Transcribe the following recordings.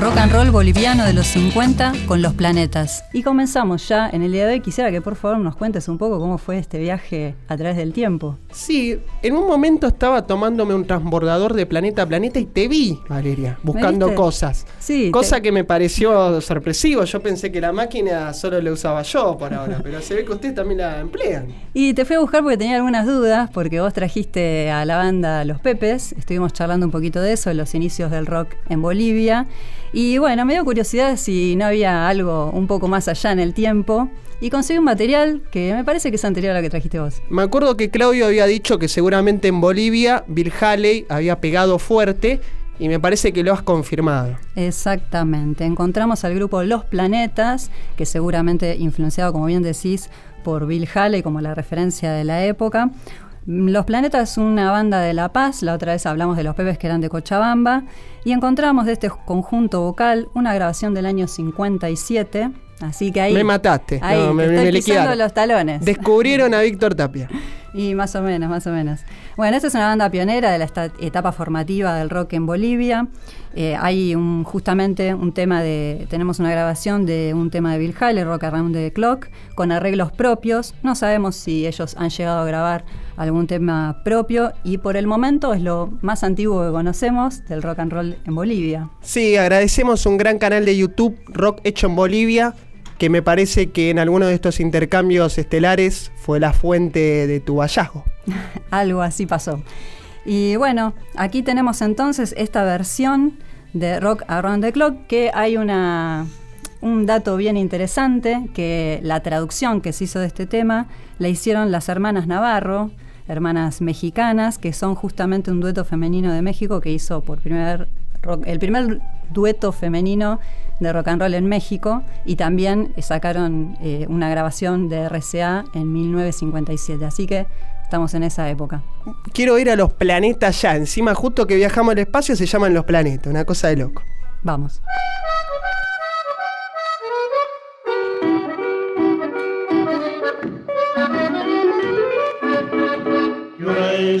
rock and roll boliviano de los 50 con los planetas. Y comenzamos ya en el día de hoy. Quisiera que por favor nos cuentes un poco cómo fue este viaje a través del tiempo. Sí, en un momento estaba tomándome un transbordador de planeta a planeta y te vi, Valeria, buscando cosas. Sí. Cosa que me pareció sorpresivo. Yo pensé que la máquina solo la usaba yo por ahora, pero se ve que ustedes también la emplean. Y te fui a buscar porque tenía algunas dudas, porque vos trajiste a la banda Los Pepes. Estuvimos charlando un poquito de eso, de los inicios del rock en Bolivia. Y bueno, me dio curiosidad si no había algo un poco más allá en el tiempo. Y conseguí un material que me parece que es anterior a lo que trajiste vos. Me acuerdo que Claudio había dicho que seguramente en Bolivia Bill Haley había pegado fuerte y me parece que lo has confirmado. Exactamente. Encontramos al grupo Los Planetas, que seguramente influenciado, como bien decís, por Bill Haley como la referencia de la época. Los Planetas es una banda de La Paz, la otra vez hablamos de los pebes que eran de Cochabamba, y encontramos de este conjunto vocal una grabación del año 57, así que ahí... Me mataste, ahí, me, estoy los talones. Descubrieron a Víctor Tapia. Y más o menos, más o menos. Bueno, esta es una banda pionera de la etapa formativa del rock en Bolivia. Eh, hay un, justamente un tema de. Tenemos una grabación de un tema de Bill Haley, Rock Around the Clock, con arreglos propios. No sabemos si ellos han llegado a grabar algún tema propio y por el momento es lo más antiguo que conocemos del rock and roll en Bolivia. Sí, agradecemos un gran canal de YouTube, Rock Hecho en Bolivia, que me parece que en alguno de estos intercambios estelares fue la fuente de tu hallazgo. Algo así pasó. Y bueno, aquí tenemos entonces esta versión de Rock Around the Clock, que hay una, un dato bien interesante, que la traducción que se hizo de este tema la hicieron las hermanas Navarro, hermanas mexicanas, que son justamente un dueto femenino de México que hizo por primer el primer dueto femenino de rock and roll en México y también sacaron eh, una grabación de RCA en 1957. Así que estamos en esa época. Quiero ir a los planetas ya. Encima, justo que viajamos al espacio, se llaman los planetas. Una cosa de loco. Vamos.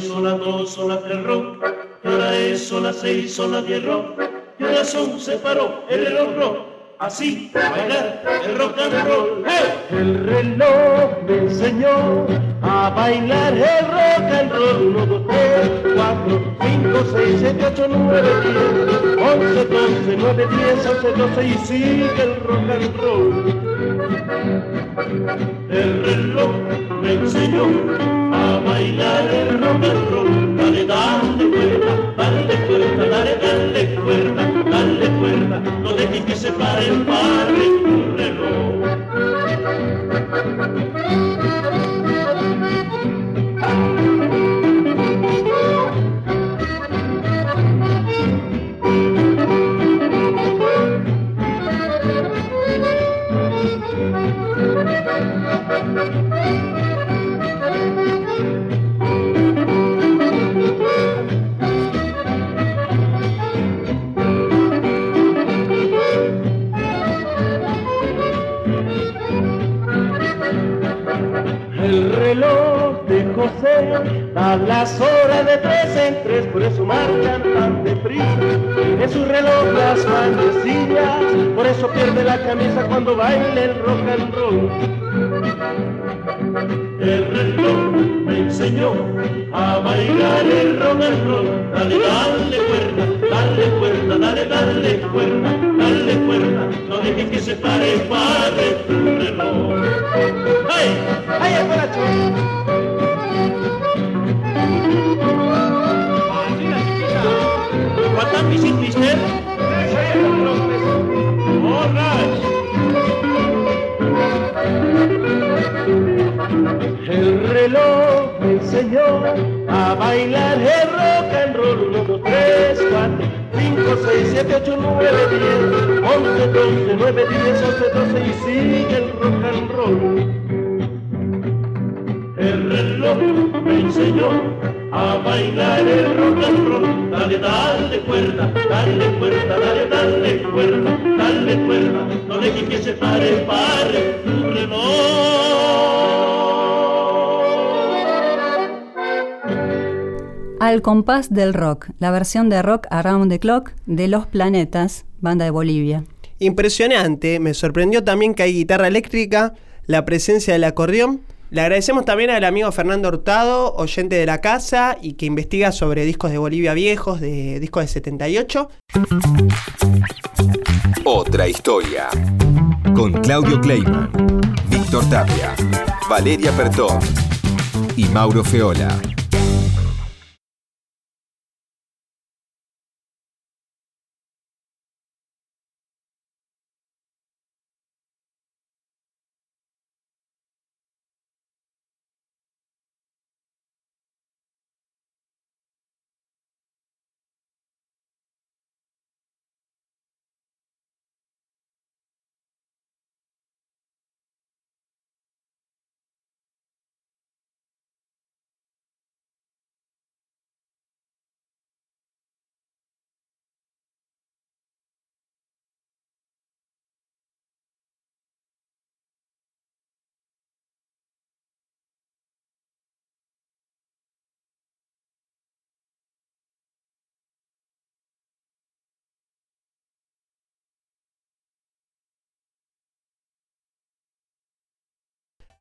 son las dos, son las tres rock, y ahora es, son las seis, son las diez rock, son, se paró el rock rock, así bailar el rock and roll. El reloj me enseñó a bailar el rock and roll, uno, dos, tres, cuatro, cinco, seis, siete, ocho, nueve, diez, once, doce, nueve, diez, once, doce, y sigue el rock and roll. El reloj me enseñó a bailar el rock and roll. Dale, dale a las horas de tres en tres, por eso marchan tan deprisa. En su reloj las manecillas, por eso pierde la camisa cuando baila el rock and roll. El reloj me enseñó a bailar el rock and roll. Dale, dale cuerda, El reloj me enseñó a bailar el rock and roll. 1, 2, 3, 4, 5, 6, 7, 8, 9, 10, 11, 12, 9, 10, 11, 12 y sigue el rock and roll. El reloj me enseñó a bailar el rock and roll. Dale, dale cuerda, dale cuerda, dale, dale cuerda, dale cuerda. No dejes que se pare, pare tu reloj. Al compás del rock, la versión de Rock Around the Clock de Los Planetas, banda de Bolivia. Impresionante, me sorprendió también que hay guitarra eléctrica, la presencia del acordeón. Le agradecemos también al amigo Fernando Hurtado, oyente de la casa y que investiga sobre discos de Bolivia viejos, de discos de 78. Otra historia. Con Claudio Kleiman, Víctor Tapia, Valeria Pertón y Mauro Feola.